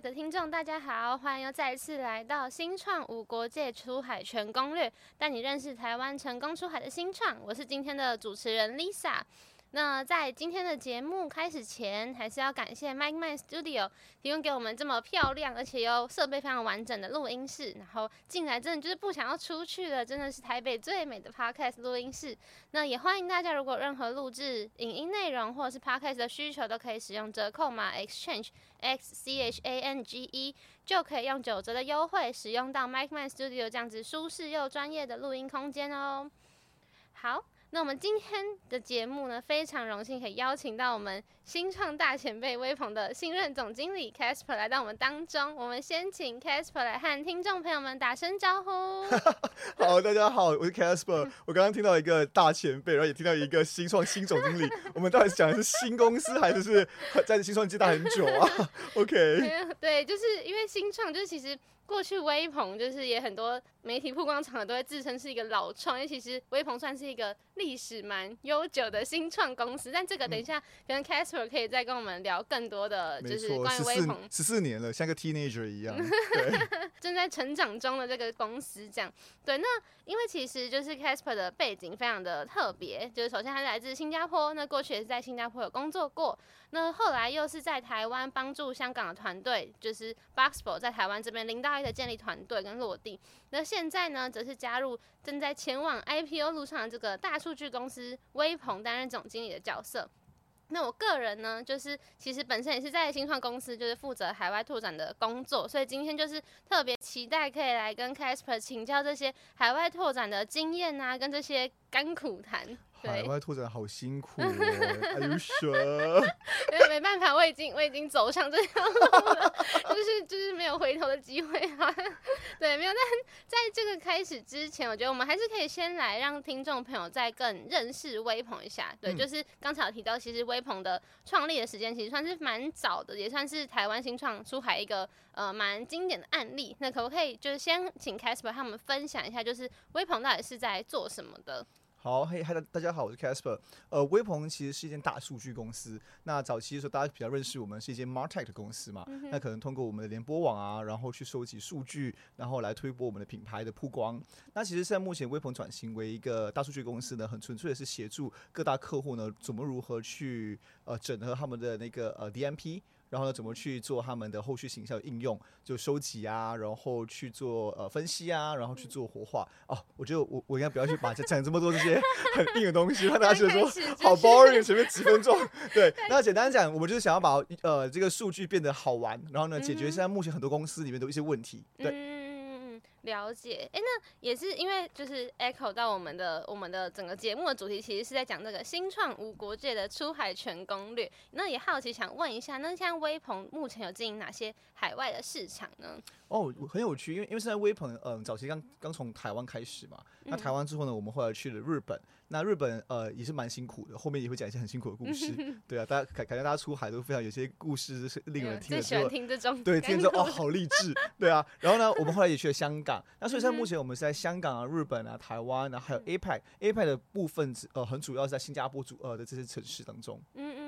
的听众，大家好，欢迎又再次来到新创无国界出海全攻略，带你认识台湾成功出海的新创。我是今天的主持人 Lisa。那在今天的节目开始前，还是要感谢 Mike Man Studio 提供给我们这么漂亮而且又设备非常完整的录音室。然后进来真的就是不想要出去了，真的是台北最美的 Podcast 录音室。那也欢迎大家，如果任何录制影音内容或者是 Podcast 的需求，都可以使用折扣码 Exchange X C H A N G E，就可以用九折的优惠使用到 Mike Man Studio 这样子舒适又专业的录音空间哦。好。那我们今天的节目呢，非常荣幸可以邀请到我们新创大前辈威鹏的新任总经理 Casper 来到我们当中。我们先请 Casper 来和听众朋友们打声招呼。好，大家好，我是 Casper。我刚刚听到一个大前辈，然后也听到一个新创新总经理。我们到底讲的是新公司，还是是在新创界待很久啊？OK。对，就是因为新创，就是其实。过去威鹏就是也很多媒体曝光场合都会自称是一个老创，因为其实威鹏算是一个历史蛮悠久的新创公司。但这个等一下，可能可以再跟我们聊更多的，就是关于威鹏十四年了，像个 teenager 一样，对，正在成长中的这个公司这样。对，那因为其实就是 Casper 的背景非常的特别，就是首先他是来自新加坡，那过去也是在新加坡有工作过。那后来又是在台湾帮助香港的团队，就是 Boxful 在台湾这边零到一的建立团队跟落地。那现在呢，则是加入正在前往 IPO 路上的这个大数据公司威鹏担任总经理的角色。那我个人呢，就是其实本身也是在新创公司，就是负责海外拓展的工作，所以今天就是特别期待可以来跟 Casper 请教这些海外拓展的经验啊，跟这些甘苦谈。海外拓展好辛苦哦 you sure？没没办法，我已经我已经走上这条路了，就是就是没有回头的机会啊。对，没有。但在这个开始之前，我觉得我们还是可以先来让听众朋友再更认识微鹏一下。对，就是刚才有提到，其实微鹏的创立的时间其实算是蛮早的，也算是台湾新创出海一个呃蛮经典的案例。那可不可以就是先请 Casper 他们分享一下，就是微鹏到底是在做什么的？好，嘿，嗨，大家好，我是 Casper。呃，微鹏其实是一间大数据公司。那早期的时候，大家比较认识我们是一间 MarTech 的公司嘛。嗯、那可能通过我们的联播网啊，然后去收集数据，然后来推播我们的品牌的曝光。那其实现在目前微鹏转型为一个大数据公司呢，很纯粹的是协助各大客户呢，怎么如何去呃整合他们的那个呃 DMP。然后呢，怎么去做他们的后续形象应用？就收集啊，然后去做呃分析啊，然后去做活化。哦，我觉得我我应该不要去把讲这么多这些 很硬的东西，让大家觉得说 好 boring，前面几分钟。对，那简单讲，我们就是想要把呃这个数据变得好玩，然后呢，解决现在目前很多公司里面的一些问题。对。了解，哎，那也是因为就是 echo 到我们的我们的整个节目的主题，其实是在讲这个新创无国界的出海全攻略。那也好奇想问一下，那像微鹏目前有经营哪些海外的市场呢？哦，很有趣，因为因为现在微鹏，嗯，早期刚刚从台湾开始嘛，那台湾之后呢，我们后来去了日本，那日本呃也是蛮辛苦的，后面也会讲一些很辛苦的故事，对啊，大家感感觉大家出海都非常有些故事是令人听了之后，喜欢听这种，对，听着哦好励志，对啊，然后呢，我们后来也去了香港，那所以现在目前我们是在香港啊、日本啊、台湾啊，还有 APEC，APEC 的部分呃很主要是在新加坡主呃的这些城市当中，嗯嗯嗯，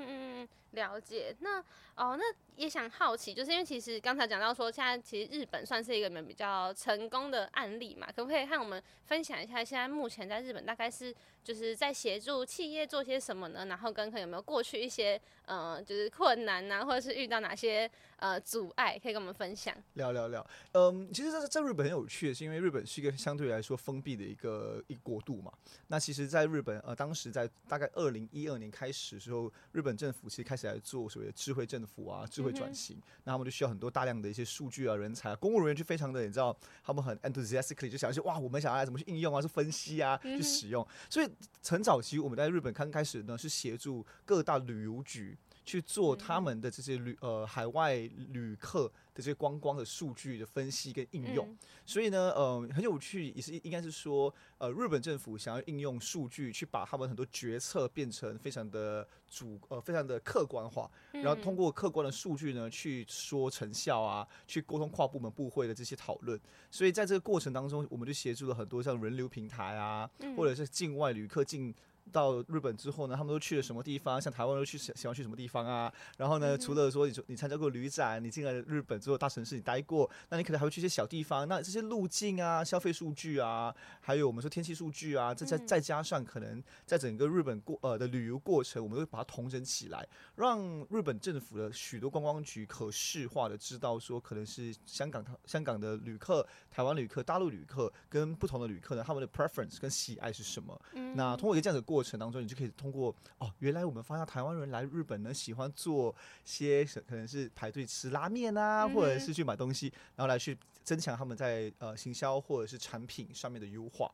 了解，那哦那。也想好奇，就是因为其实刚才讲到说，现在其实日本算是一个比较成功的案例嘛，可不可以和我们分享一下，现在目前在日本大概是就是在协助企业做些什么呢？然后跟可能有没有过去一些呃就是困难呐、啊，或者是遇到哪些呃阻碍，可以跟我们分享？聊聊聊，嗯，其实在在日本很有趣的是，因为日本是一个相对来说封闭的一个一个国度嘛。那其实，在日本呃，当时在大概二零一二年开始的时候，日本政府其实开始来做所谓的智慧政府啊，智慧。转型，那他们就需要很多大量的一些数据啊、人才、啊、公务人员，就非常的，你知道，他们很 enthusiastically 就想要去哇，我们想要来怎么去应用啊，去分析啊，去使用。所以很早期我们在日本刚开始呢，是协助各大旅游局去做他们的这些旅呃海外旅客的这些观光的数据的分析跟应用。所以呢，呃，很有趣，也是应该是说，呃，日本政府想要应用数据去把他们很多决策变成非常的。主呃，非常的客观化，然后通过客观的数据呢，去说成效啊，去沟通跨部门部会的这些讨论。所以在这个过程当中，我们就协助了很多像人流平台啊，或者是境外旅客进到日本之后呢，他们都去了什么地方？像台湾都去喜喜欢去什么地方啊？然后呢，除了说你说你参加过旅展，你进了日本之后大城市你待过，那你可能还会去一些小地方。那这些路径啊、消费数据啊，还有我们说天气数据啊，再再再加上可能在整个日本过呃的旅游过程，我们都会把它统整起来，让日本政府的许多观光局可视化的知道说，可能是香港香港的旅客、台湾旅客、大陆旅客跟不同的旅客呢，他们的 preference 跟喜爱是什么？那通过一个这样的过过程当中，你就可以通过哦，原来我们发现台湾人来日本呢，喜欢做些可能是排队吃拉面啊，或者是去买东西，然后来去增强他们在呃行销或者是产品上面的优化。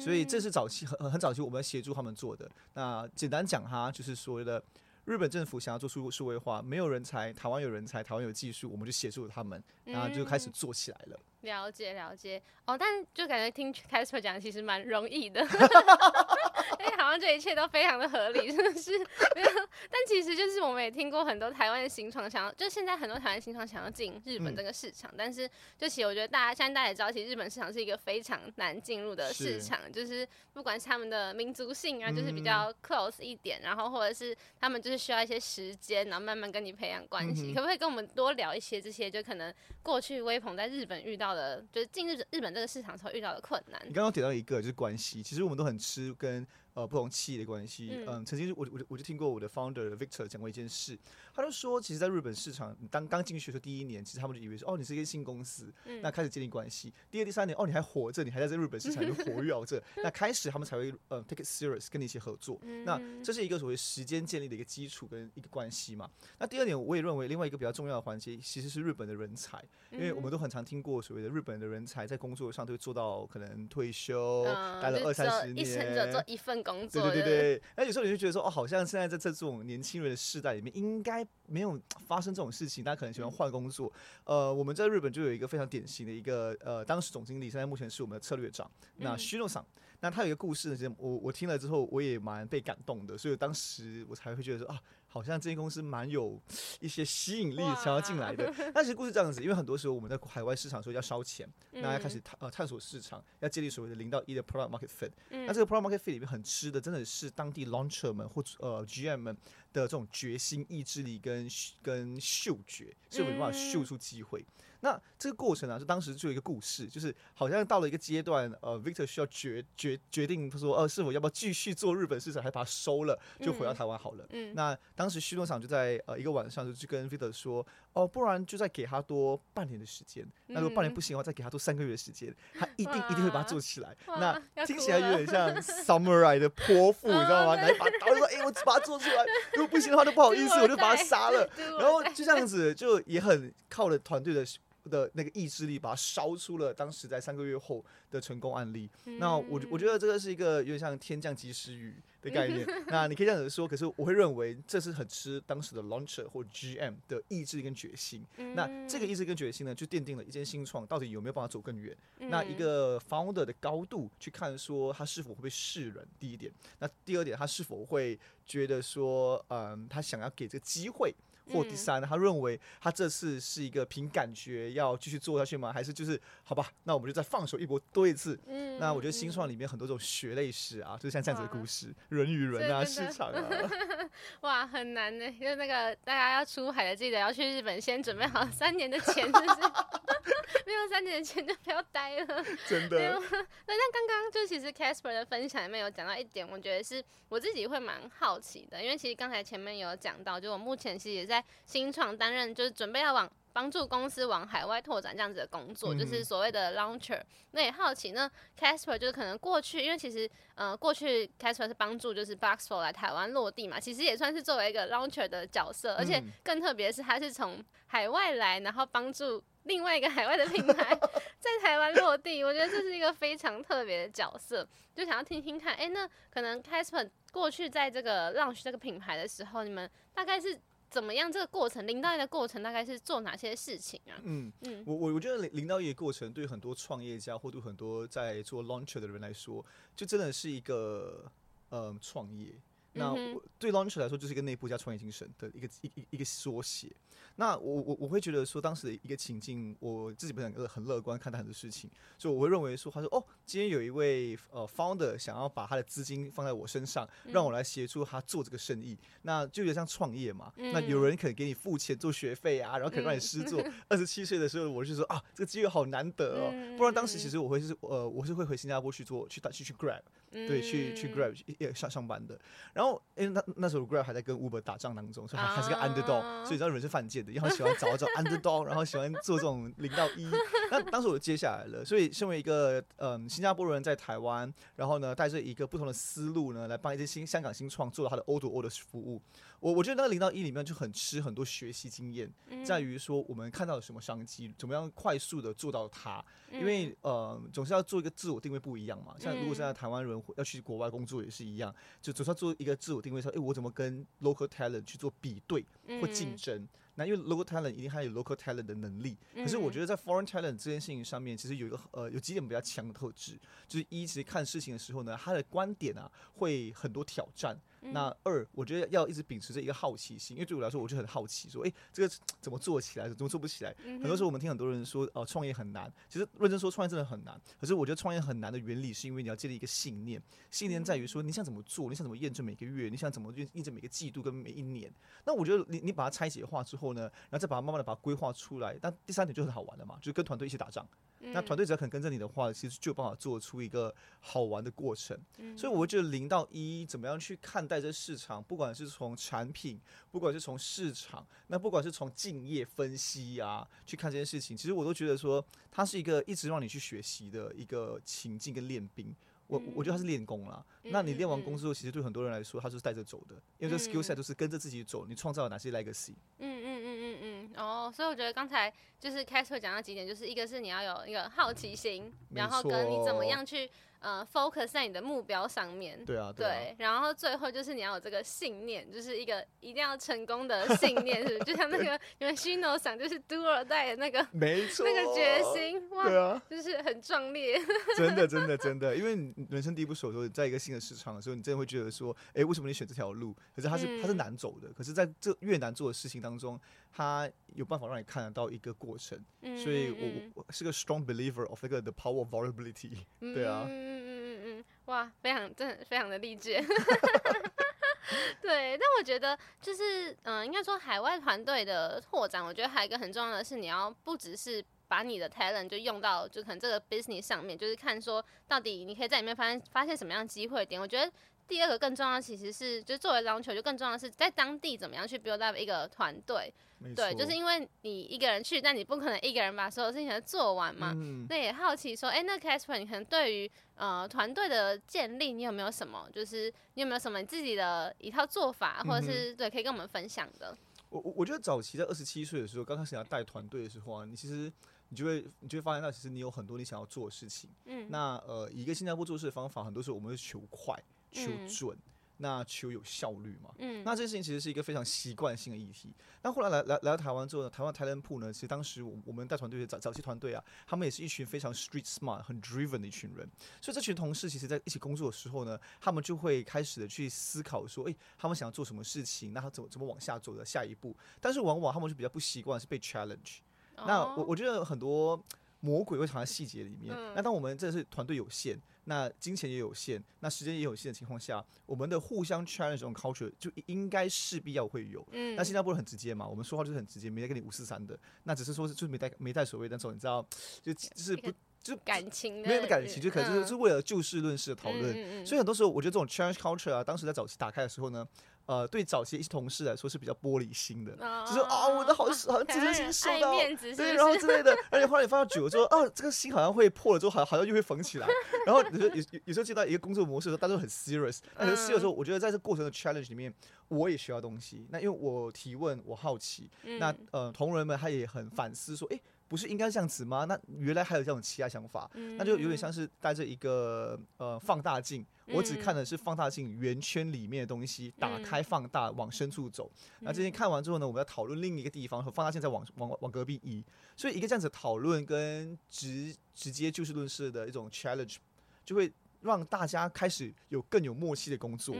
所以这是早期很很早期我们协助他们做的。那简单讲哈，就是所谓的日本政府想要做数数位化，没有人才，台湾有人才，台湾有技术，我们就协助了他们，然后就开始做起来了。了解了解哦，但就感觉听 Casper 讲其实蛮容易的，因 为 好像这一切都非常的合理，是不是？没有，但其实就是我们也听过很多台湾的新创想要，就现在很多台湾新创想要进日本这个市场，嗯、但是就其实我觉得大家现在大家也知道，其实日本市场是一个非常难进入的市场，是就是不管是他们的民族性啊，就是比较 close 一点，嗯、然后或者是他们就是需要一些时间，然后慢慢跟你培养关系，嗯、可不可以跟我们多聊一些这些？就可能过去威鹏在日本遇到。到的就是进日日本这个市场时候遇到的困难。你刚刚提到一个就是关系，其实我们都很吃跟。呃，不同企业的关系，嗯，嗯，曾经我我我就听过我的 founder Victor 讲过一件事，他就说，其实，在日本市场，你当刚进去的时候第一年，其实他们就以为说，哦，你是一个新公司，嗯、那开始建立关系。第二、第三年，哦，你还活着，你还在这日本市场就 活跃着，那开始他们才会呃 take it serious 跟你一起合作。嗯、那这是一个所谓时间建立的一个基础跟一个关系嘛。那第二点，我也认为另外一个比较重要的环节，其实是日本的人才，因为我们都很常听过所谓的日本的人才在工作上都会做到可能退休，嗯、待了二三十年，一生就做一份工作，对对对对。那有时候你就觉得说，哦，好像现在在这种年轻人的世代里面，应该没有发生这种事情。大家可能喜欢换工作。呃，我们在日本就有一个非常典型的一个呃，当时总经理，现在目前是我们的策略长，那 Shino 桑。那他有一个故事呢，我我听了之后，我也蛮被感动的，所以当时我才会觉得说啊。好像这间公司蛮有一些吸引力，想要进来的。但其实故事这样子，因为很多时候我们在海外市场的时候要烧钱，那要开始探呃探索市场，要建立所谓的零到一的 product market fit。那这个 product market fit 里面很吃的，真的是当地 launcher 们或呃 GM 们的这种决心、意志力跟跟嗅觉，所以我没办法嗅出机会。那这个过程啊，就当时就有一个故事，就是好像到了一个阶段，呃，Victor 需要决决决定，他说，呃，是否要不要继续做日本市场，还把它收了，就回到台湾好了。嗯，那当时旭东厂就在呃一个晚上就去跟 Victor 说，哦，不然就再给他多半年的时间。那如果半年不行的话，再给他多三个月的时间，他一定一定会把它做起来。那听起来有点像 Samurai 的泼妇，你知道吗？拿一把刀说，哎，我把它做出来，如果不行的话，就不好意思，我就把它杀了。然后就这样子，就也很靠了团队的。的那个意志力，把它烧出了当时在三个月后的成功案例。嗯、那我我觉得这个是一个有点像天降及时雨的概念。嗯、那你可以这样子说，可是我会认为这是很吃当时的 launcher 或 GM 的意志力跟决心。嗯、那这个意志跟决心呢，就奠定了一间新创到底有没有办法走更远。嗯、那一个 founder 的高度去看说他是否会被世人，第一点。那第二点，他是否会觉得说，嗯，他想要给这个机会。或第三，他认为他这次是一个凭感觉要继续做下去吗？还是就是好吧，那我们就再放手一搏多一次。嗯，那我觉得新创里面很多种血泪史啊，就像这样子的故事，人与人啊，市场啊，哇，很难呢。因为那个大家要出海的，记得要去日本先准备好三年的钱，就是？没有三年的钱就不要待了。真的。那，那刚刚就其实 Casper 的分享里面有讲到一点，我觉得是我自己会蛮好奇的，因为其实刚才前面有讲到，就我目前其实也在。新创担任就是准备要往帮助公司往海外拓展这样子的工作，嗯、就是所谓的 launcher。那也好奇，那 Casper 就是可能过去，因为其实呃过去 Casper 是帮助就是 Boxful 来台湾落地嘛，其实也算是作为一个 launcher 的角色，而且更特别的是他是从海外来，然后帮助另外一个海外的品牌 在台湾落地，我觉得这是一个非常特别的角色，就想要听听看，哎、欸，那可能 Casper 过去在这个 launch 这个品牌的时候，你们大概是。怎么样？这个过程零到一的过程大概是做哪些事情啊？嗯嗯，我我我觉得零零到一的过程对很多创业家或对很多在做 launcher 的人来说，就真的是一个呃创业。那对 Launcher 来说，就是一个内部加创业精神的一个一一一个缩写。那我我我会觉得说，当时的一个情境，我自己本身很乐观看待很多事情，所以我会认为说，他说哦，今天有一位呃 founder 想要把他的资金放在我身上，让我来协助他做这个生意，那就有点像创业嘛。那有人可能给你付钱做学费啊，然后可能让你试做。二十七岁的时候，我就说啊，这个机会好难得哦，不然当时其实我会是呃，我是会回新加坡去做去打去去 Grab。对，去去 Grab 也上上班的，然后因为那那时候 Grab 还在跟 Uber 打仗当中，所以还还是个 underdog，、uh、所以你知道人是犯贱的，然后喜欢找找 underdog，然后喜欢做这种零到一。那当时我就接下来了，所以身为一个嗯新加坡人在台湾，然后呢带着一个不同的思路呢，来帮一些新香港新创做了他的 O to O 的服务。我我觉得那个零到一里面就很吃很多学习经验，在于说我们看到了什么商机，怎么样快速的做到它。因为呃总是要做一个自我定位不一样嘛。像如果现在台湾人要去国外工作也是一样，就总是要做一个自我定位说，哎，我怎么跟 local talent 去做比对或竞争。那因为 local talent 一定还有 local talent 的能力，可是我觉得在 foreign talent 这件事情上面，其实有一个呃有几点比较强的特质，就是一，其实看事情的时候呢，他的观点啊会很多挑战。那二，我觉得要一直秉持着一个好奇心，因为对我来说，我就很好奇，说，诶，这个怎么做起来，怎么做不起来？很多时候我们听很多人说，哦、呃，创业很难。其实认真说，创业真的很难。可是我觉得创业很难的原理，是因为你要建立一个信念，信念在于说，你想怎么做，你想怎么验证每个月，你想怎么验验证每个季度跟每一年。那我觉得你你把它拆解化之后呢，然后再把它慢慢的把它规划出来。但第三点就很好玩的嘛，就是跟团队一起打仗。那团队只要肯跟着你的话，其实就有办法做出一个好玩的过程。所以我觉得零到一怎么样去看待这市场，不管是从产品，不管是从市场，那不管是从竞业分析啊，去看这件事情，其实我都觉得说，它是一个一直让你去学习的一个情境跟练兵。我我觉得它是练功啦。那你练完功之后，其实对很多人来说，它就是带着走的，因为这 skill set 都是跟着自己走。你创造了哪些 legacy？嗯哦，所以我觉得刚才就是 Casper 讲到几点，就是一个是你要有一个好奇心，然后跟你怎么样去。呃，focus 在你的目标上面。对啊，对，啊对。然后最后就是你要有这个信念，就是一个一定要成功的信念，是不是？就像那个你们 Shino 想就是 do or die 的那个，没错，那个决心，哇，对啊，就是很壮烈。真的，真的，真的，因为你人生地不熟的时候，在一个新的市场的时候，你真的会觉得说，哎，为什么你选这条路？可是它是、嗯、它是难走的，可是在这越难做的事情当中，它有办法让你看得到一个过程。嗯、所以我我是个 strong believer of 那个 the power of vulnerability。对啊。哇，非常真的非常的励志，对。但我觉得就是，嗯、应该说海外团队的拓展，我觉得还有一个很重要的是，你要不只是把你的 talent 就用到就可能这个 business 上面，就是看说到底你可以在里面发现发现什么样的机会点。我觉得。第二个更重要，其实是就作为 launcher 就更重要的是在当地怎么样去 build up 一个团队。对，就是因为你一个人去，但你不可能一个人把所有事情都做完嘛。嗯。那也好奇说，哎、欸，那 Casper 你可能对于呃团队的建立，你有没有什么，就是你有没有什么你自己的一套做法，或者是、嗯、对可以跟我们分享的？我我我觉得早期在二十七岁的时候，刚开始要带团队的时候啊，你其实你就会你就会发现到，其实你有很多你想要做的事情。嗯。那呃，以一个新加坡做事的方法，很多时候我们会求快、求准。嗯那求有效率嘛，嗯，那这件事情其实是一个非常习惯性的议题。那后来来来来到台湾之后呢，台湾 talent pool 呢，其实当时我我们带团队的早早期团队啊，他们也是一群非常 street smart、很 driven 的一群人。所以这群同事其实在一起工作的时候呢，他们就会开始的去思考说，诶、欸，他们想要做什么事情，那他怎么怎么往下走的下一步。但是往往他们就比较不习惯是被 challenge。哦、那我我觉得很多魔鬼会藏在细节里面。嗯、那当我们真的是团队有限。那金钱也有限，那时间也有限的情况下，我们的互相 challenge 这种 culture 就应该势必要会有。嗯，那新加坡人很直接嘛，我们说话就是很直接，没在跟你五四三的。那只是说是就是没带没带所谓那种你知道，就就是不就感情没有感情，就可能就是是为了就事论事的讨论。嗯、所以很多时候我觉得这种 challenge culture 啊，当时在早期打开的时候呢。呃，对早期一些同事来说是比较玻璃心的，哦、就是啊、哦，我的好好像自尊心 受到，对，然后之类的，而且后来你发现久了之后，啊，这个心好像会破了之后，好像好像又会缝起来。然后有时候有有时候接到一个工作模式的时候，大家都很 serious。但很 serious 的时候，我觉得在这过程的 challenge 里面，我也需要东西。那因为我提问，我好奇，嗯、那呃，同仁们他也很反思说，诶。不是应该这样子吗？那原来还有这种其他想法，嗯、那就有点像是带着一个呃放大镜，嗯、我只看的是放大镜圆圈里面的东西，嗯、打开放大往深处走。嗯、那这些看完之后呢，我们要讨论另一个地方，和放大镜再往往往隔壁移。所以一个这样子讨论跟直直接就事论事的一种 challenge，就会让大家开始有更有默契的工作。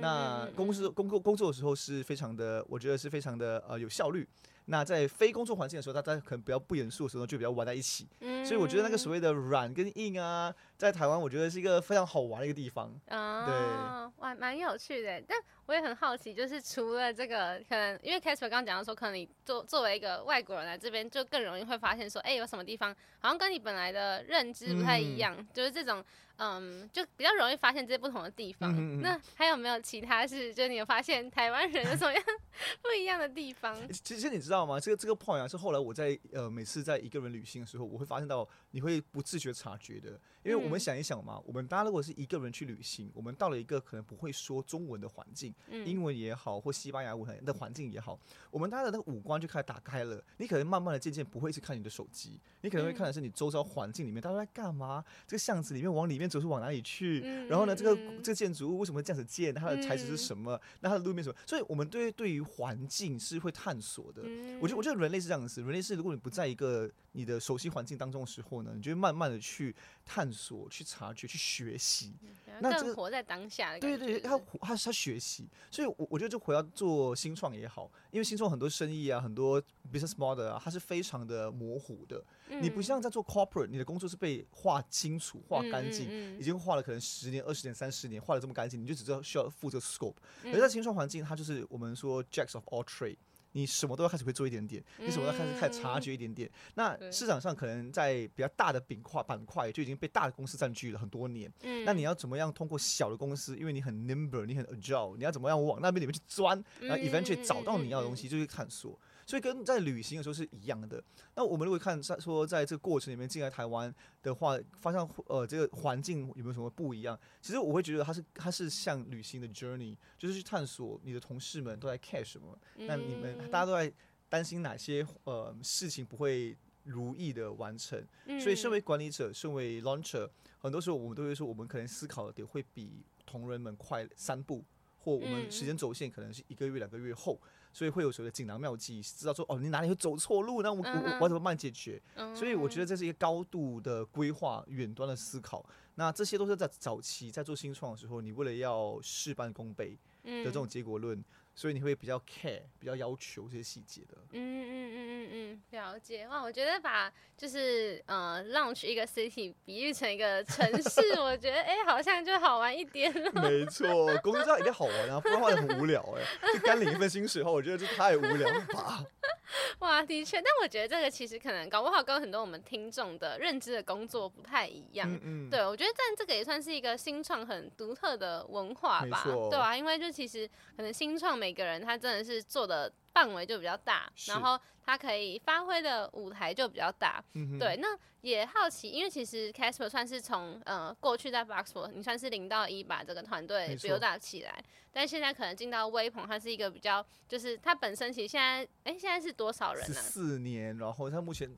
那公司工作工作的时候是非常的，我觉得是非常的呃有效率。那在非工作环境的时候，大家可能比较不严肃的时候，就比较玩在一起。嗯、所以我觉得那个所谓的软跟硬啊，在台湾我觉得是一个非常好玩的一个地方。哦、对，哇，蛮有趣的。但我也很好奇，就是除了这个，可能因为 Casper 刚刚讲到说，可能你作作为一个外国人来这边，就更容易会发现说，哎、欸，有什么地方好像跟你本来的认知不太一样，嗯、就是这种。嗯，就比较容易发现这些不同的地方。嗯、那还有没有其他是，就是你有发现台湾人有什么样 不一样的地方？其实你知道吗？这个这个 point 啊，是后来我在呃每次在一个人旅行的时候，我会发现到你会不自觉察觉的。因为我们想一想嘛，我们大家如果是一个人去旅行，我们到了一个可能不会说中文的环境，英文也好，或西班牙文的环境也好，我们大家的那个五官就开始打开了。你可能慢慢的渐渐不会去看你的手机，你可能会看的是你周遭环境里面大家在干嘛，这个巷子里面往里面走是往哪里去，然后呢，这个这个建筑物为什么这样子建，它的材质是什么，那它的路面什么，所以我们对对于环境是会探索的。我觉得我觉得人类是这样子，人类是如果你不在一个你的熟悉环境当中的时候呢，你就会慢慢的去探索、去察觉、去学习。那这个活在当下的对对对，他他他学习，所以我我觉得就回到做新创也好，因为新创很多生意啊，很多 business model 啊，它是非常的模糊的。嗯、你不像在做 corporate，你的工作是被画清楚、画干净，嗯嗯嗯、已经画了可能十年、二十年、三十年，画的这么干净，你就只知道需要负责 scope。而在新创环境，它就是我们说 jacks of all trade。你什么都要开始会做一点点，你什么都要开始开始察觉一点点。嗯、那市场上可能在比较大的饼块板块就已经被大的公司占据了很多年。嗯、那你要怎么样通过小的公司，因为你很 nimble，你很 agile，你要怎么样往那边里面去钻，然后 eventually 找到你要的东西，就去探索。所以跟在旅行的时候是一样的。那我们如果看在说在这个过程里面进来台湾的话，发现呃这个环境有没有什么不一样？其实我会觉得它是它是像旅行的 journey，就是去探索你的同事们都在 care 什么，那你们大家都在担心哪些呃事情不会如意的完成。所以身为管理者，身为 launcher，很多时候我们都会说，我们可能思考的点会比同仁们快三步，或我们时间轴线可能是一个月两个月后。所以会有所谓的锦囊妙计，知道说哦，你哪里会走错路，那我、uh. 我我怎么办解决？Uh. 所以我觉得这是一个高度的规划、远端的思考。那这些都是在早期在做新创的时候，你为了要事半功倍的这种结果论。所以你会比较 care，比较要求这些细节的。嗯嗯嗯嗯嗯，了解哇！我觉得把就是呃 launch 一个 city 比喻成一个城市，我觉得哎、欸，好像就好玩一点了。没错，公司这样一定好玩啊，不然的话很无聊哎、欸。就干领一份薪水后，我觉得这太无聊了吧。哇，的确，但我觉得这个其实可能搞不好跟很多我们听众的认知的工作不太一样。嗯嗯。对，我觉得但这个也算是一个新创很独特的文化吧。对啊，因为就其实可能新创。每个人他真的是做的范围就比较大，然后他可以发挥的舞台就比较大。嗯、哼对，那也好奇，因为其实 Casper 算是从呃过去在 Boxful，你算是零到一把这个团队 build up 起来，但现在可能进到微鹏，它是一个比较，就是它本身其实现在，哎，现在是多少人呢？四年，然后它目前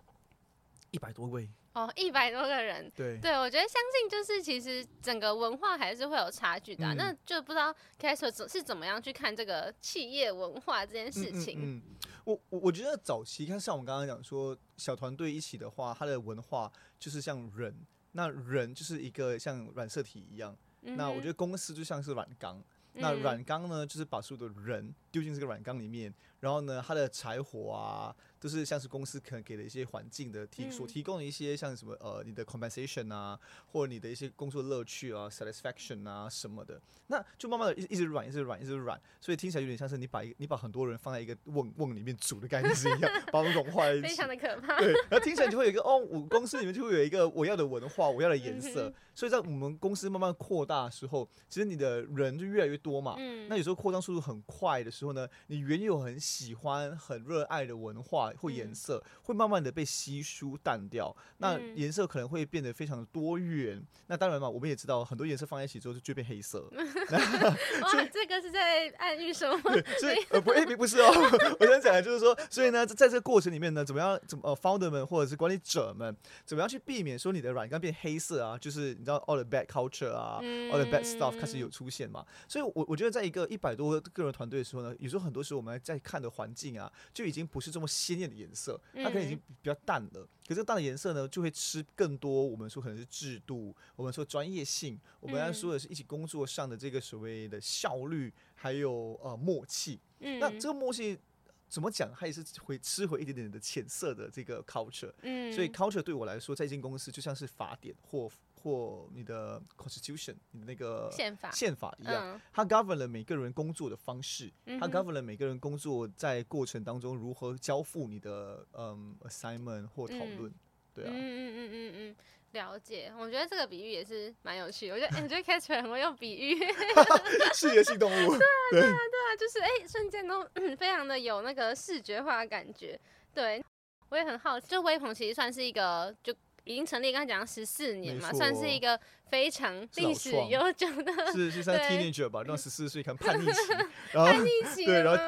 一百多位。哦，一百多个人，对，对我觉得相信就是其实整个文化还是会有差距的，啊，嗯、那就不知道 Casper 是怎么样去看这个企业文化这件事情。嗯，嗯，嗯，我我我觉得早期看像我们刚刚讲说小团队一起的话，它的文化就是像人，那人就是一个像染色体一样，嗯、那我觉得公司就像是软钢，那软钢呢就是把所有的人丢进这个软钢里面，然后呢它的柴火啊。就是像是公司可能给的一些环境的提所提供的一些像什么呃你的 compensation 啊，或者你的一些工作乐趣啊 satisfaction 啊什么的，那就慢慢的一一直软一直软一直软，所以听起来有点像是你把一你把很多人放在一个瓮瓮里面煮的概念是一样，把它们融化一起，非常的可怕。对，然后听起来就会有一个哦，我公司里面就会有一个我要的文化，我要的颜色，嗯、所以在我们公司慢慢扩大的时候，其实你的人就越来越多嘛。嗯。那有时候扩张速度很快的时候呢，你原有很喜欢很热爱的文化。或颜色会慢慢的被稀疏淡掉，那颜色可能会变得非常的多元。嗯、那当然嘛，我们也知道很多颜色放在一起之后就就变黑色。哇，这个是在暗喻什么？对，所以呃不，哎，不是哦，我想讲的就是说，所以呢，在这个过程里面呢，怎么样，怎么呃，founder 们或者是管理者们，怎么样去避免说你的软钢变黑色啊？就是你知道 all the bad culture 啊，嗯、all the bad stuff 开始有出现嘛？所以我我觉得在一个一百多个人团队的时候呢，呃，有时候很多时候我们在看的环境啊，就已经不是这么鲜艳的颜色，它可能已经比较淡了。可是这个淡的颜色呢，就会吃更多我们说可能是制度，我们说专业性，我们要说的是一起工作上的这个所谓的效率，还有呃默契。那这个默契。怎么讲？它也是会吃回一点点的浅色的这个 culture，嗯，所以 culture 对我来说，在一间公司就像是法典或或你的 constitution，你的那个宪法宪法一样，嗯、它 govern 了每个人工作的方式，嗯、它 govern 了每个人工作在过程当中如何交付你的嗯 assignment 或讨论，嗯、对啊，嗯嗯嗯嗯嗯。了解，我觉得这个比喻也是蛮有趣的。我觉得，欸、我觉得 Casper 很会用比喻，视觉性动物。对啊，对啊，对啊，就是哎、欸，瞬间都 非常的有那个视觉化的感觉。对，我也很好奇，就微鹏其实算是一个就。已经成立，刚刚讲十四年嘛，算是一个非常历史悠久的，是是算 teenager 吧，让十四岁看叛逆期，叛逆期，对，然后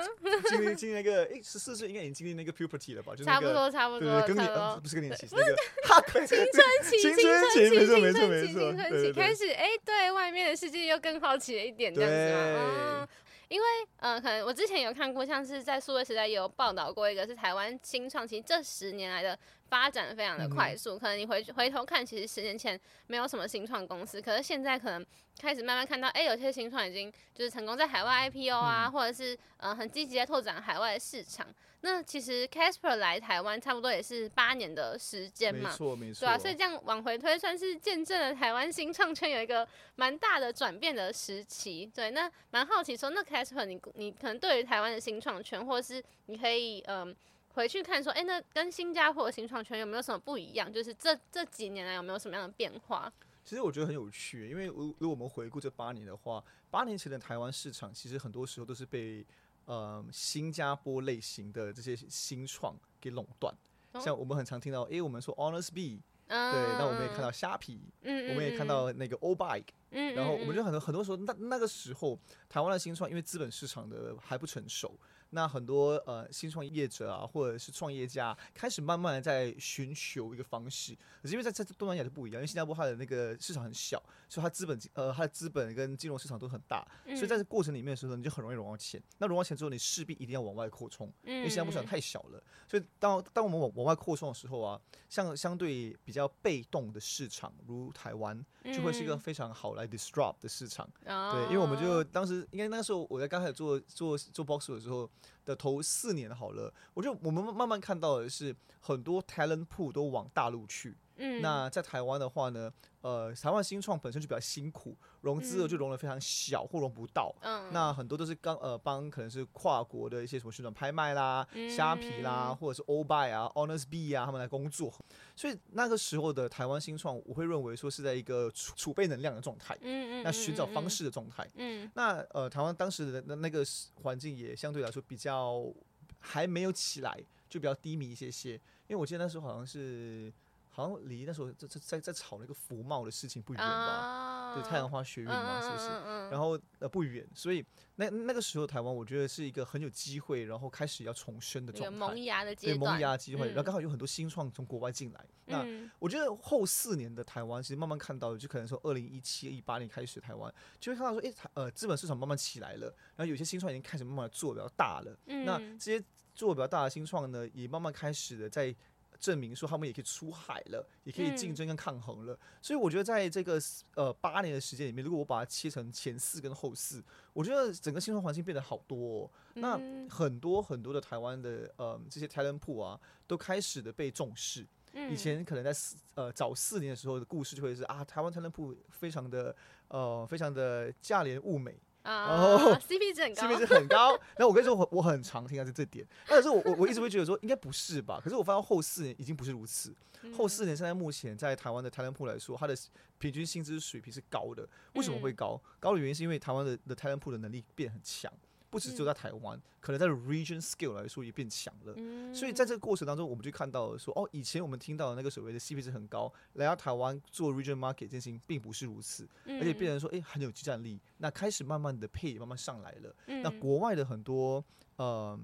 经历经历那个，哎，十四岁应该已经经历那个 puberty 了吧？就差不多差不多，更年不是更年期，那个 青春期，青春期，没错没错没错，开始哎，对外面的世界又更好奇了一点，这样子嘛，因为呃，可能我之前有看过，像是在数位时代也有报道过一个，是台湾新创，其实这十年来的。发展非常的快速，可能你回回头看，其实十年前没有什么新创公司，可是现在可能开始慢慢看到，哎、欸，有些新创已经就是成功在海外 IPO 啊，嗯、或者是呃很积极的拓展海外的市场。那其实 Casper 来台湾差不多也是八年的时间嘛，没错没错，对啊，所以这样往回推，算是见证了台湾新创圈有一个蛮大的转变的时期。对，那蛮好奇说，那 Casper 你你可能对于台湾的新创圈，或是你可以嗯。呃回去看说，哎、欸，那跟新加坡的新创圈有没有什么不一样？就是这这几年来有没有什么样的变化？其实我觉得很有趣，因为如如果我们回顾这八年的话，八年前的台湾市场其实很多时候都是被呃新加坡类型的这些新创给垄断。哦、像我们很常听到，哎、欸，我们说 Honestbee，、嗯、对，那我们也看到虾皮，嗯，我们也看到那个 Obike，嗯，然后我们就很多很多时候，那那个时候台湾的新创因为资本市场的还不成熟。那很多呃新创业者啊，或者是创业家，开始慢慢的在寻求一个方式。可是因为在在东南亚就不一样，因为新加坡它的那个市场很小，所以它资本呃它的资本跟金融市场都很大，所以在这过程里面的时候，你就很容易融到钱。那融到钱之后，你势必一定要往外扩充，因为新加坡市场太小了。所以当当我们往往外扩充的时候啊，像相对比较被动的市场，如台湾，就会是一个非常好来 disrupt 的市场。对，因为我们就当时应该那个时候我在刚开始做做做 Box 的时候。的头四年好了，我就我们慢慢看到的是很多 talent pool 都往大陆去。嗯，那在台湾的话呢，呃，台湾新创本身就比较辛苦，融资额就融得非常小或融不到。嗯，那很多都是刚呃帮可能是跨国的一些什么旋转拍卖啦、虾皮啦，或者是 Obuy 啊、Honestbee 啊，他们来工作。所以那个时候的台湾新创，我会认为说是在一个储储备能量的状态。嗯嗯，那寻找方式的状态。嗯，那呃，台湾当时的那那个环境也相对来说比较还没有起来，就比较低迷一些些。因为我记得那时候好像是。好像离那时候在在在在炒那个福茂的事情不远吧？对，太阳花学运嘛，是不是？然后呃不远，所以那那个时候台湾我觉得是一个很有机会，然后开始要重生的状态，萌芽的阶段，对，萌芽的机会。然后刚好有很多新创从国外进来。那我觉得后四年的台湾，其实慢慢看到，就可能说二零一七一八年开始，台湾就会看到说，哎，台呃资本市场慢慢起来了，然后有些新创已经开始慢慢做的比较大了。那这些做的比较大的新创呢，也慢慢开始的在。证明说他们也可以出海了，也可以竞争跟抗衡了。嗯、所以我觉得在这个呃八年的时间里面，如果我把它切成前四跟后四，我觉得整个新创环境变得好多、哦。嗯、那很多很多的台湾的呃这些 talent pool 啊，都开始的被重视。嗯、以前可能在四呃早四年的时候的故事就会是啊，台湾 talent pool 非常的呃非常的价廉物美。然后 CP 值很高，CP 值很高。然后我跟你说，我我很常听到是这点，但是我我我一直会觉得说，应该不是吧？可是我发现后四年已经不是如此。后四年现在目前在台湾的 talent pool 来说，它的平均薪资水平是高的。为什么会高？高的原因是因为台湾的的 talent pool 的能力变很强。不只是在台湾，嗯、可能在 region scale 来说也变强了。嗯、所以在这个过程当中，我们就看到了说，哦，以前我们听到的那个所谓的 CP 值很高，来到台湾做 region market 这件事情并不是如此，嗯、而且变成说，哎，很有竞战力。那开始慢慢的 pay 慢慢上来了。嗯、那国外的很多，嗯、呃。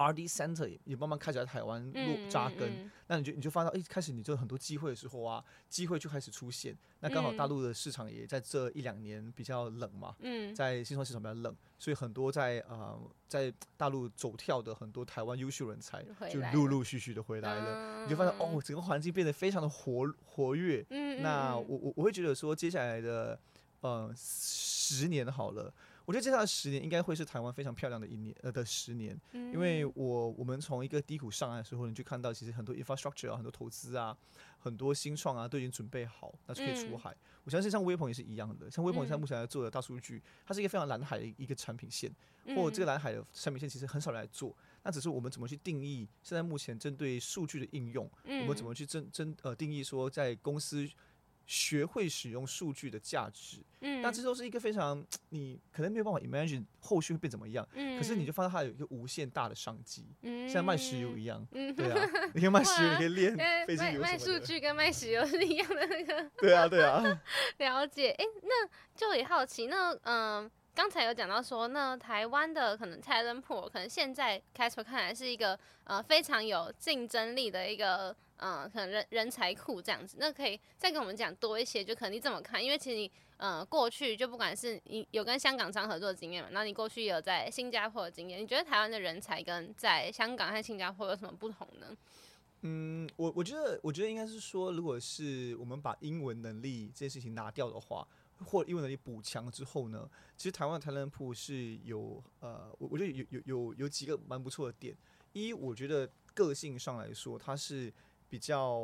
R&D Center 也也慢慢开始在台湾落扎根，嗯嗯、那你就你就发现到，一、欸、开始你就很多机会的时候啊，机会就开始出现。那刚好大陆的市场也在这一两年比较冷嘛，嗯、在新创市场比较冷，所以很多在呃在大陆走跳的很多台湾优秀人才就陆陆续续的回来了。嗯、你就发现哦，整个环境变得非常的活活跃。嗯、那我我我会觉得说，接下来的呃十年好了。我觉得接下来十年应该会是台湾非常漂亮的一年，呃的十年，因为我我们从一个低谷上岸的时候，你就看到其实很多 infrastructure 啊，很多投资啊，很多新创啊都已经准备好，那就可以出海。我相信像微鹏也是一样的，像微鹏现在目前在做的大数据，它是一个非常蓝海的一个产品线，或这个蓝海的产品线其实很少人来做，那只是我们怎么去定义现在目前针对数据的应用，我们怎么去针针呃定义说在公司。学会使用数据的价值，嗯，那这都是一个非常你可能没有办法 imagine 后续会变怎么样，嗯，可是你就发现它有一个无限大的商机，嗯，像卖石油一样，嗯，对啊，你可以卖石油，你可以练飞机油，卖数据跟卖石油是一样的那个，对啊，对啊，了解，哎，那就也好奇，那嗯，刚才有讲到说，那台湾的可能 talent pool 可能现在开始看来是一个呃非常有竞争力的一个。嗯，可能人人才库这样子，那可以再跟我们讲多一些，就可能你怎么看？因为其实你，嗯，过去就不管是你有跟香港商合作的经验嘛，那你过去有在新加坡的经验，你觉得台湾的人才跟在香港和新加坡有什么不同呢？嗯，我我觉得，我觉得应该是说，如果是我们把英文能力这件事情拿掉的话，或英文能力补强之后呢，其实台湾的 talent pool 是有，呃，我我觉得有有有有几个蛮不错的点。一，我觉得个性上来说，它是。比较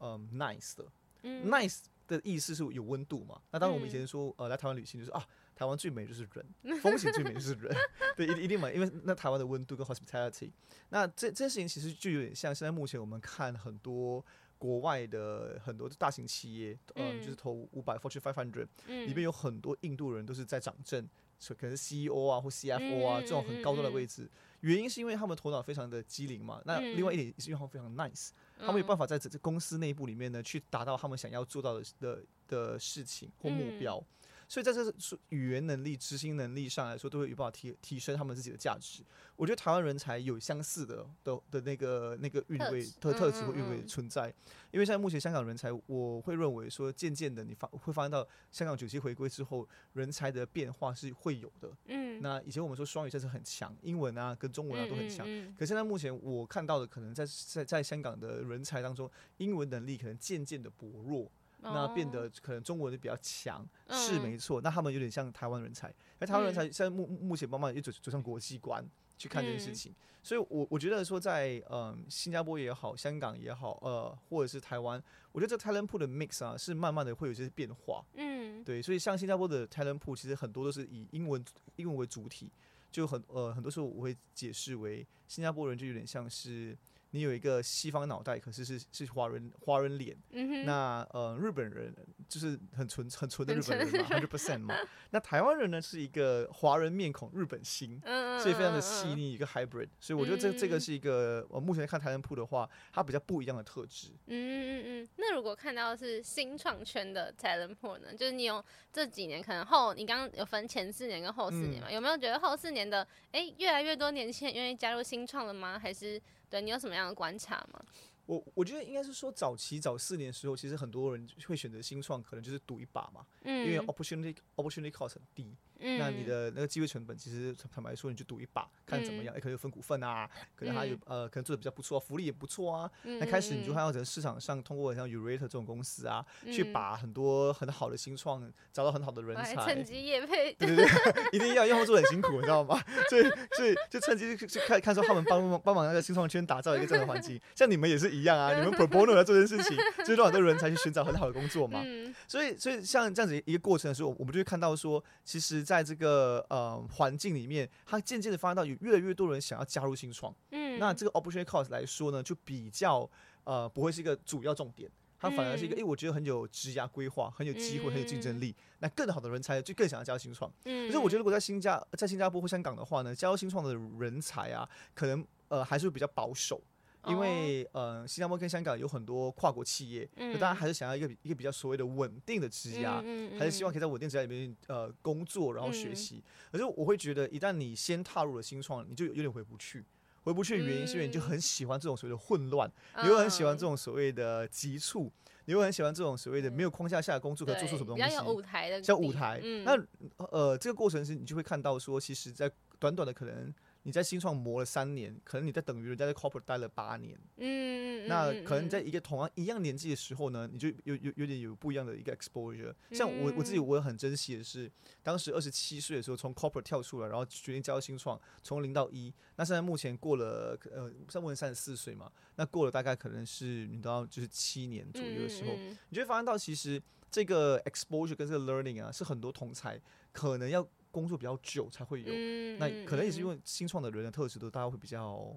嗯 nice 的，嗯，nice 的意思是有温度嘛？那当然我们以前说呃来台湾旅行就是啊，台湾最美就是人，风景最美就是人，对，一一定嘛，因为那台湾的温度跟 hospitality，那这这件事情其实就有点像现在目前我们看很多国外的很多大型企业，嗯，就是投五百 Fortune Five Hundred，里面有很多印度人都是在掌政，可能是 CEO 啊或 CFO 啊这种很高端的位置，原因是因为他们头脑非常的机灵嘛，那另外一点是因为他们非常 nice。他们有办法在这这公司内部里面呢，去达到他们想要做到的的的事情或目标。所以在这语言能力、执行能力上来说，都会有办法提提升他们自己的价值。我觉得台湾人才有相似的的的那个那个韵味特特质和韵味存在。因为现在目前香港人才，我会认为说，渐渐的你发会发现到香港九七回归之后，人才的变化是会有的。嗯，那以前我们说双语真是很强，英文啊跟中文啊都很强。可现在目前我看到的，可能在在在香港的人才当中，英文能力可能渐渐的薄弱。那变得可能中文就比较强，是没错。那他们有点像台湾人才，而台湾人才现在目目前慢慢也走走向国际观去看这件事情。所以我我觉得说在嗯新加坡也好，香港也好，呃或者是台湾，我觉得这 talent pool 的 mix 啊是慢慢的会有些变化。嗯，对，所以像新加坡的 talent pool 其实很多都是以英文英文为主体，就很呃很多时候我会解释为新加坡人就有点像是。你有一个西方脑袋，可是是是华人华人脸。嗯、那呃日本人就是很纯很纯的日本人嘛，hundred percent 嘛。那台湾人呢是一个华人面孔，日本心，嗯、所以非常的细腻，一个 hybrid。所以我觉得这这个是一个我目前看台湾铺的话，它比较不一样的特质。嗯嗯嗯。那如果看到是新创圈的 talent pool 呢？就是你有这几年可能后，你刚刚有分前四年跟后四年嘛？嗯、有没有觉得后四年的哎、欸、越来越多年轻人愿意加入新创了吗？还是？对，你有什么样的观察吗？我我觉得应该是说，早期早四年的时候，其实很多人会选择新创，可能就是赌一把嘛，嗯、因为 opportunity opportunity cost 很低。嗯、那你的那个机会成本，其实坦白说，你就赌一把，看怎么样。也、嗯欸、可能有分股份啊，可能他有、嗯、呃，可能做的比较不错，福利也不错啊。嗯、那开始你就看到整个市场上通过像 Urate 这种公司啊，嗯、去把很多很好的新创找到很好的人才，趁机也配，对对对，一定要，因为他们做很辛苦，你知道吗？所以所以就趁机去看看说他们帮帮帮忙那个新创圈打造一个这样的环境。像你们也是一样啊，你们 pro bono 来做这件事情，就是让很多人才去寻找很好的工作嘛。嗯、所以所以像这样子一个过程的时候，我们就会看到说，其实在这个。呃，环境里面，他渐渐的发现到有越来越多人想要加入新创，嗯，那这个 opportunity cost 来说呢，就比较呃不会是一个主要重点，它反而是一个，哎、嗯欸，我觉得很有职涯规划，很有机会，很有竞争力，嗯、那更好的人才就更想要加入新创，嗯，可是我觉得如果在新加在新加坡或香港的话呢，加入新创的人才啊，可能呃还是会比较保守。因为呃，新加坡跟香港有很多跨国企业，嗯大家还是想要一个一个比较所谓的稳定的职涯，嗯还是希望可以在稳定职涯里面呃工作，然后学习。可是我会觉得，一旦你先踏入了新创，你就有点回不去。回不去的原因是因为你就很喜欢这种所谓的混乱，嗯、你会很喜欢这种所谓的急促，你会很喜欢这种所谓的没有框架下的工作可以做出什么东西，舞台的，像舞台。嗯、那呃，这个过程是你就会看到说，其实，在短短的可能。你在新创磨了三年，可能你在等于人家在 corporate 待了八年。嗯，那可能在一个同样一样年纪的时候呢，你就有有有点有不一样的一个 exposure。像我我自己，我也很珍惜的是，当时二十七岁的时候从 corporate 跳出来，然后决定加入新创，从零到一。那现在目前过了呃，现在目前三十四岁嘛，那过了大概可能是你到就是七年左右的时候，你就会发现到其实这个 exposure 跟这个 learning 啊，是很多同才可能要。工作比较久才会有，嗯、那可能也是因为新创的人的特质都大家会比较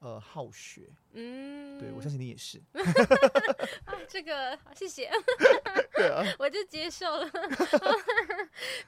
呃好学，嗯，对我相信你也是，啊、这个谢谢，对啊，我就接受了，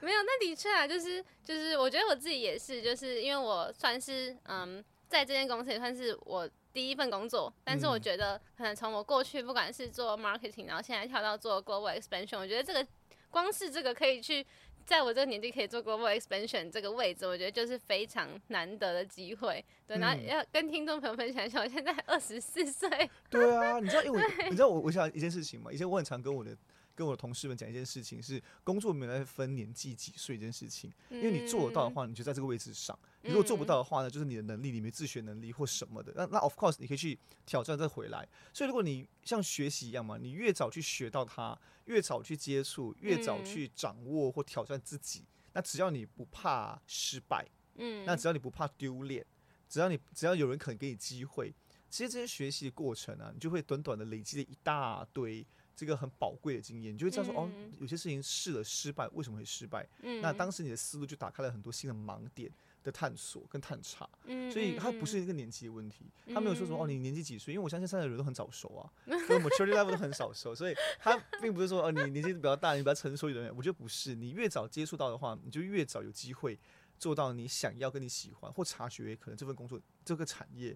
没有，那的确啊，就是就是我觉得我自己也是，就是因为我算是嗯，在这间公司也算是我第一份工作，但是我觉得可能从我过去不管是做 marketing，然后现在跳到做 global expansion，我觉得这个光是这个可以去。在我这个年纪可以做 global expansion 这个位置，我觉得就是非常难得的机会。对，然后要跟听众朋友分享一下，我现在 二十四岁。对啊，你知道，因为我 你知道我我想一件事情嘛，以前我很常跟我的跟我的同事们讲一件事情，是工作没有来分年纪几岁这件事情，因为你做得到的话，你就在这个位置上。如果做不到的话呢，就是你的能力你没自学能力或什么的，那那 of course 你可以去挑战再回来。所以如果你像学习一样嘛，你越早去学到它，越早去接触，越早去掌握或挑战自己，那只要你不怕失败，嗯，那只要你不怕丢脸，只要你只要有人肯给你机会，其实这些学习的过程啊，你就会短短的累积了一大堆这个很宝贵的经验，你就会知道说哦，有些事情试了失败，为什么会失败？那当时你的思路就打开了很多新的盲点。的探索跟探查，所以他不是一个年纪的问题，他没有说什么哦，你年纪几岁？因为我相信现在的人都很早熟啊，所以 maturity level 都很早熟，所以他并不是说哦，你年纪比较大，你比较成熟一点。我觉得不是，你越早接触到的话，你就越早有机会做到你想要跟你喜欢或察觉，可能这份工作这个产业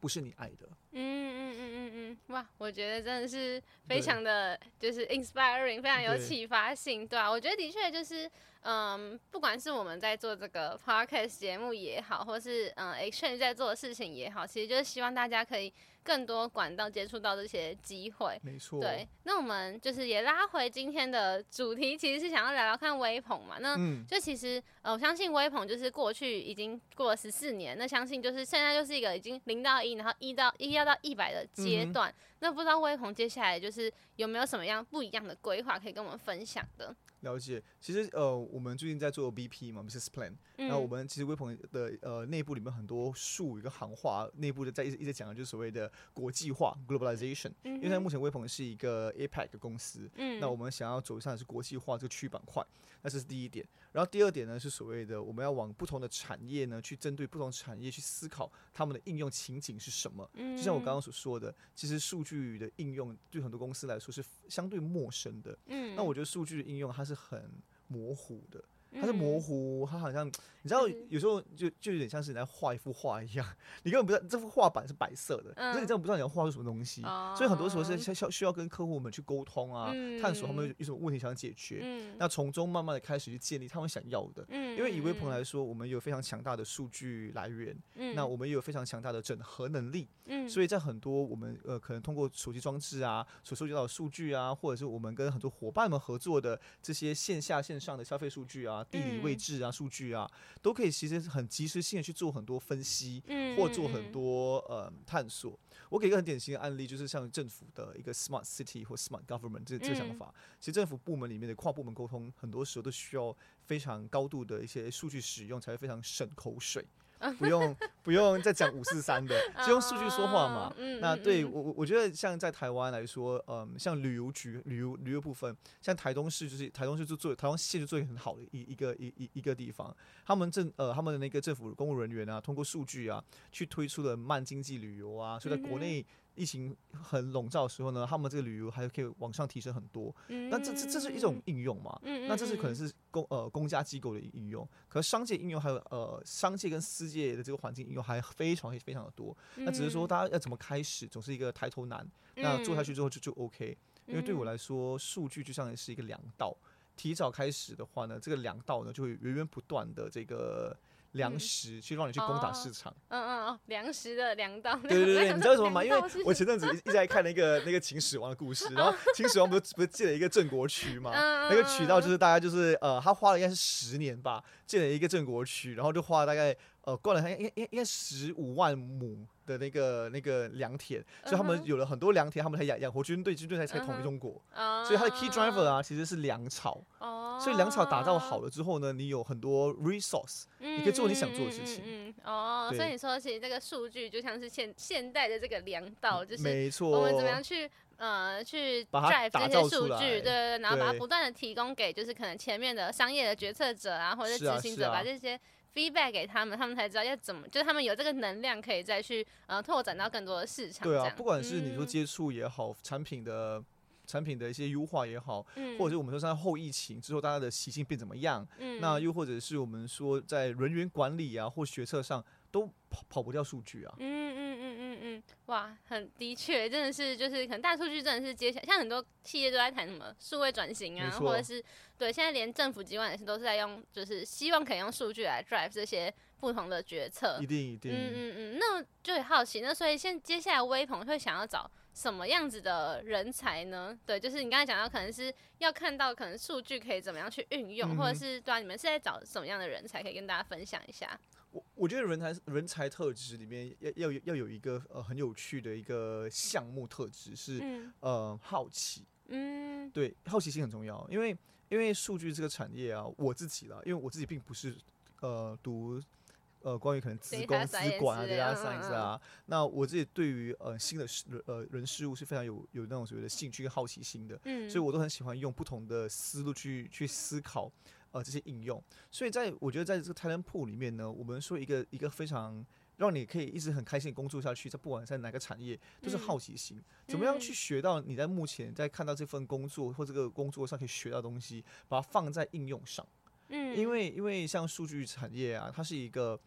不是你爱的。嗯哇，我觉得真的是非常的就是 inspiring，非常有启发性，对啊，我觉得的确就是。嗯，不管是我们在做这个 podcast 节目也好，或是嗯 Exchange 在做的事情也好，其实就是希望大家可以更多管道接触到这些机会。没错。对，那我们就是也拉回今天的主题，其实是想要聊聊看微朋嘛。那就其实呃，我相信微朋就是过去已经过了十四年，那相信就是现在就是一个已经零到一，然后一到一要到一百的阶段。嗯、那不知道微鹏接下来就是有没有什么样不一样的规划可以跟我们分享的？了解，其实呃，我们最近在做 BP 嘛，business plan。那我们其实微鹏的呃内部里面很多术语跟行话，内部的在一直一直讲的就是所谓的国际化 globalization。嗯因为现在目前微鹏是一个 APEC 的公司，嗯，那我们想要走向的是国际化这个区域板块，那这是第一点。然后第二点呢是所谓的我们要往不同的产业呢去针对不同产业去思考他们的应用情景是什么。嗯，就像我刚刚所说的，其实数据的应用对很多公司来说是相对陌生的。嗯，那我觉得数据的应用它是很模糊的。它是模糊，它好像你知道，有时候就就有点像是你在画一幅画一样，你根本不知道这幅画板是白色的，所以你真的不知道你要画出什么东西。所以很多时候是需要需要跟客户们去沟通啊，探索他们有什么问题想要解决，那从中慢慢的开始去建立他们想要的。因为以微朋来说，我们有非常强大的数据来源，那我们也有非常强大的整合能力，所以在很多我们呃可能通过手机装置啊所收集到的数据啊，或者是我们跟很多伙伴们合作的这些线下线上的消费数据啊。地理位置啊，数据啊，都可以其实很及时性的去做很多分析，或做很多呃探索。我给一个很典型的案例，就是像政府的一个 smart city 或 smart government 这这个想法。其实政府部门里面的跨部门沟通，很多时候都需要非常高度的一些数据使用，才会非常省口水。不用不用再讲五四三的，就用数据说话嘛。那对我我我觉得像在台湾来说，嗯，像旅游局旅游旅游部分，像台东市就是台东市就做台东县就做一个很好的一一个一一一个地方，他们政呃他们的那个政府公务人员啊，通过数据啊，去推出了慢经济旅游啊，所以在国内。疫情很笼罩的时候呢，他们这个旅游还可以往上提升很多。那这这这是一种应用嘛？那这是可能是公呃公家机构的应用，可是商界应用还有呃商界跟私界的这个环境应用还非常非常的多。那只是说大家要怎么开始，总是一个抬头难。那做下去之后就就 OK。因为对我来说，数据就像是一个粮道，提早开始的话呢，这个粮道呢就会源源不断的这个。粮食去让你去攻打市场。嗯嗯哦，粮食的粮道。对对对，你知道为什么吗？因为我前阵子一直在看那个那个秦始皇的故事，然后秦始皇不是不是建了一个郑国渠嘛？那个渠道就是大概就是呃，他花了应该是十年吧，建了一个郑国渠，然后就花了大概呃灌了他应该应应该十五万亩。的那个那个良田，所以他们有了很多良田，他们才养养活军队，军队才才统一中国。所以它的 key driver 啊，其实是粮草。所以粮草打造好了之后呢，你有很多 resource，你可以做你想做的事情。嗯哦，所以你说其实这个数据就像是现现代的这个粮道，就是没错，我们怎么样去呃去 drive 这些数据，对对对，然后把它不断的提供给就是可能前面的商业的决策者啊，或者是执行者，把这些。Feedback 给他们，他们才知道要怎么，就是他们有这个能量，可以再去呃拓展到更多的市场。对啊，不管是你说接触也好，嗯、产品的产品的一些优化也好，嗯、或者是我们说在后疫情之后大家的习性变怎么样，嗯、那又或者是我们说在人员管理啊或决策上都跑跑不掉数据啊。嗯嗯。嗯，哇，很的确，真的是，就是可能大数据真的是接下来，像很多企业都在谈什么数位转型啊，或者是对，现在连政府机关也是都是在用，就是希望可以用数据来 drive 这些不同的决策。一定一定。嗯嗯嗯，那就很好奇，那所以现接下来微鹏会想要找什么样子的人才呢？对，就是你刚才讲到，可能是要看到可能数据可以怎么样去运用，嗯、或者是对啊，你们是在找什么样的人才可以跟大家分享一下？我我觉得人才人才特质里面要要要有一个呃很有趣的一个项目特质是、嗯、呃好奇，嗯，对，好奇心很重要，因为因为数据这个产业啊，我自己啦，因为我自己并不是呃读呃关于可能资工资管啊 data science 啊，那我自己对于呃新的事呃人事物是非常有有那种所谓的兴趣跟好奇心的，嗯，所以我都很喜欢用不同的思路去去思考。呃，这些应用，所以在我觉得在这个 talent pool 里面呢，我们说一个一个非常让你可以一直很开心工作下去，在不管在哪个产业，都是好奇心，嗯、怎么样去学到你在目前在看到这份工作或这个工作上可以学到东西，把它放在应用上。嗯，因为因为像数据产业啊，它是一个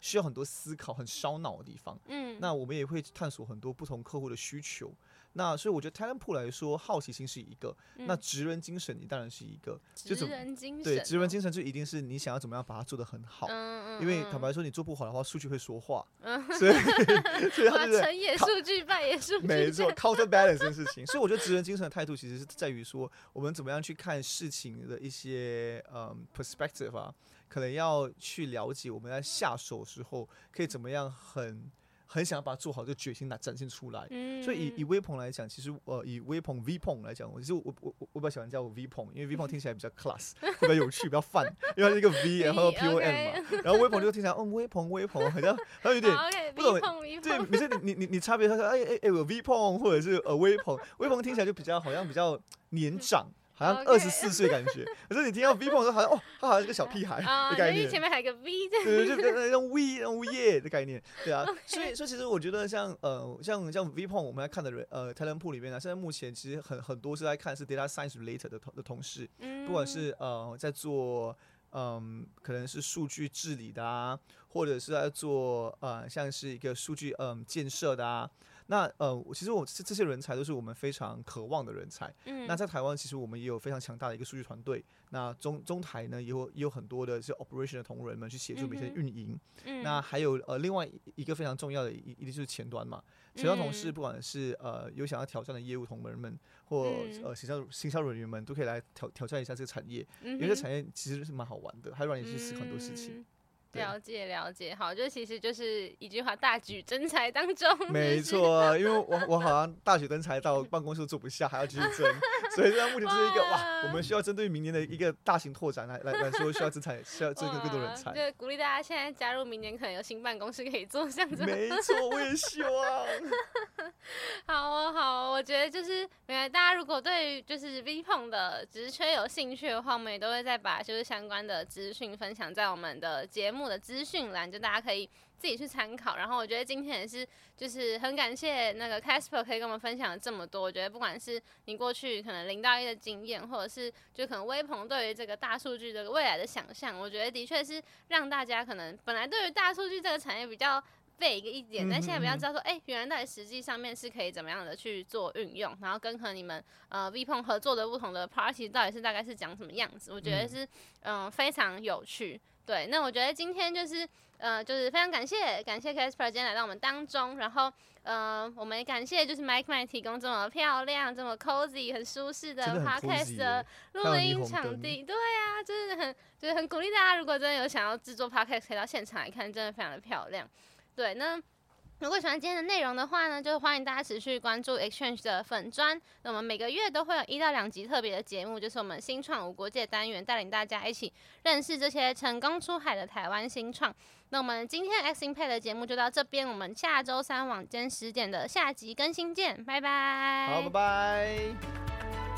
需要很多思考、很烧脑的地方。嗯，那我们也会探索很多不同客户的需求。那所以我觉得 talent pool 来说，好奇心是一个，嗯、那职人精神你当然是一个，就职人精神，对，职人精神就一定是你想要怎么样把它做得很好，嗯嗯、因为坦白说你做不好的话，数据会说话，嗯、所以所以他就是成也数据，败也数据，没错，counterbalance 这件事情，所以我觉得职人精神的态度其实是在于说，我们怎么样去看事情的一些嗯 perspective 啊，可能要去了解我们在下手的时候可以怎么样很。很想要把它做好，这个决心拿展现出来。嗯、所以以以威鹏来讲，其实呃以微鹏 V 鹏来讲，我其实我我我我比较喜欢叫我 V 鹏，因为 V 鹏 听起来比较 class，比较有趣，比较 fun，因为它是一个 V 然后 P O M 嘛，然后微鹏就听起来嗯微鹏微鹏，好像好像有点不懂。对，每次你你你你差别他说哎哎哎我 V 鹏或者是呃微鹏，微鹏听起来就比较好像比较年长。好像二十四岁感觉，可是你听到 V 鹏说好像哦，他好像是个小屁孩的概念，前面还有个 V，对，就那种 V 那种 V 耶的概念，对啊，所以所以其实我觉得像呃像像 V 鹏我们来看的人呃 talent pool 里面呢，现在目前其实很很多是在看是 data science related 的同的同事，不管是呃在做嗯可能是数据治理的啊，或者是在做呃像是一个数据嗯建设的啊。那呃，其实我这这些人才都是我们非常渴望的人才。嗯。那在台湾，其实我们也有非常强大的一个数据团队。那中中台呢，也有也有很多的是 operation 的同仁们去协助每天运营。嗯。那还有呃，另外一个非常重要的一一定就是前端嘛。前端同事，不管是呃有想要挑战的业务同仁们，或呃行销行销人员们，都可以来挑挑战一下这个产业。嗯。因为这产业其实是蛮好玩的，还让你去思考很多事情。了解了解，好，就其实就是一句话，大举征才当中。没错，因为我我好像大举征才到办公室坐不下，还要继续征，所以现在目前就是一个 哇，哇，我们需要针对明年的一个大型拓展来来来说，需要征才，需要征个更多人才。就鼓励大家现在加入，明年可能有新办公室可以做这样子。没错，我也希望。好哦，好哦，我觉得就是，原来大家如果对于就是 VPON 的职缺有兴趣的话，我们也都会再把就是相关的资讯分享在我们的节目的资讯栏，就大家可以自己去参考。然后我觉得今天也是，就是很感谢那个 Casper 可以跟我们分享了这么多。我觉得不管是你过去可能零到一的经验，或者是就可能微鹏对于这个大数据这个未来的想象，我觉得的确是让大家可能本来对于大数据这个产业比较。vague 一点，但现在比较知道说，哎、欸，原来到底实际上面是可以怎么样的去做运用，然后跟和你们呃 VPON 合作的不同的 party 到底是大概是讲什么样子，我觉得是嗯、呃、非常有趣。对，那我觉得今天就是呃就是非常感谢感谢 Casper 今天来到我们当中，然后呃我们也感谢就是 Mike Mike 提供这么漂亮、这么 cozy、很舒适的 podcast 的录音场地。对啊，就是很就是很鼓励大家，如果真的有想要制作 podcast，可以到现场来看，真的非常的漂亮。对，那如果喜欢今天的内容的话呢，就是欢迎大家持续关注 Exchange 的粉专。那我们每个月都会有一到两集特别的节目，就是我们新创无国界单元，带领大家一起认识这些成功出海的台湾新创。那我们今天 X Impact 的节目就到这边，我们下周三晚间十点的下集更新见，拜拜。好，拜拜。